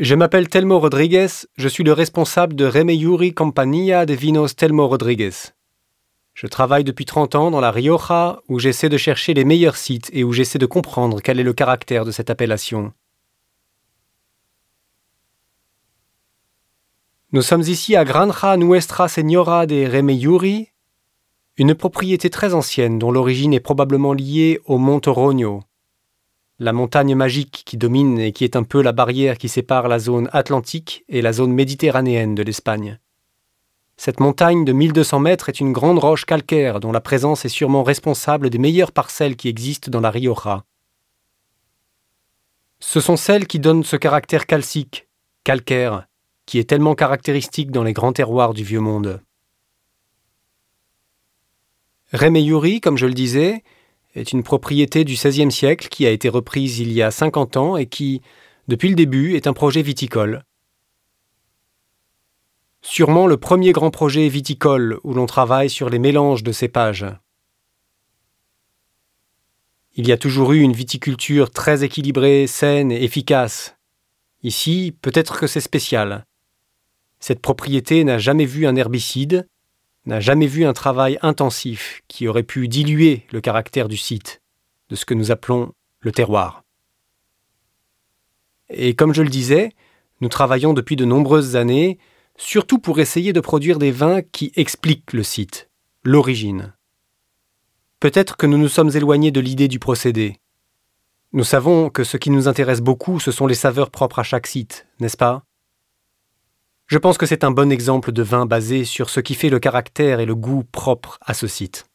Je m'appelle Telmo Rodriguez, je suis le responsable de Remeyuri Compagnia de Vinos Telmo Rodriguez. Je travaille depuis 30 ans dans la Rioja où j'essaie de chercher les meilleurs sites et où j'essaie de comprendre quel est le caractère de cette appellation. Nous sommes ici à Granja Nuestra Señora de Remeyuri, une propriété très ancienne dont l'origine est probablement liée au Mont Oroño, la montagne magique qui domine et qui est un peu la barrière qui sépare la zone atlantique et la zone méditerranéenne de l'Espagne. Cette montagne de 1200 mètres est une grande roche calcaire dont la présence est sûrement responsable des meilleures parcelles qui existent dans la Rioja. Ce sont celles qui donnent ce caractère calcique, calcaire, qui est tellement caractéristique dans les grands terroirs du vieux monde. Remeyuri, comme je le disais, est une propriété du XVIe siècle qui a été reprise il y a 50 ans et qui, depuis le début, est un projet viticole. Sûrement le premier grand projet viticole où l'on travaille sur les mélanges de cépages. Il y a toujours eu une viticulture très équilibrée, saine et efficace. Ici, peut-être que c'est spécial. Cette propriété n'a jamais vu un herbicide, n'a jamais vu un travail intensif qui aurait pu diluer le caractère du site, de ce que nous appelons le terroir. Et comme je le disais, nous travaillons depuis de nombreuses années, surtout pour essayer de produire des vins qui expliquent le site, l'origine. Peut-être que nous nous sommes éloignés de l'idée du procédé. Nous savons que ce qui nous intéresse beaucoup, ce sont les saveurs propres à chaque site, n'est-ce pas? Je pense que c'est un bon exemple de vin basé sur ce qui fait le caractère et le goût propre à ce site.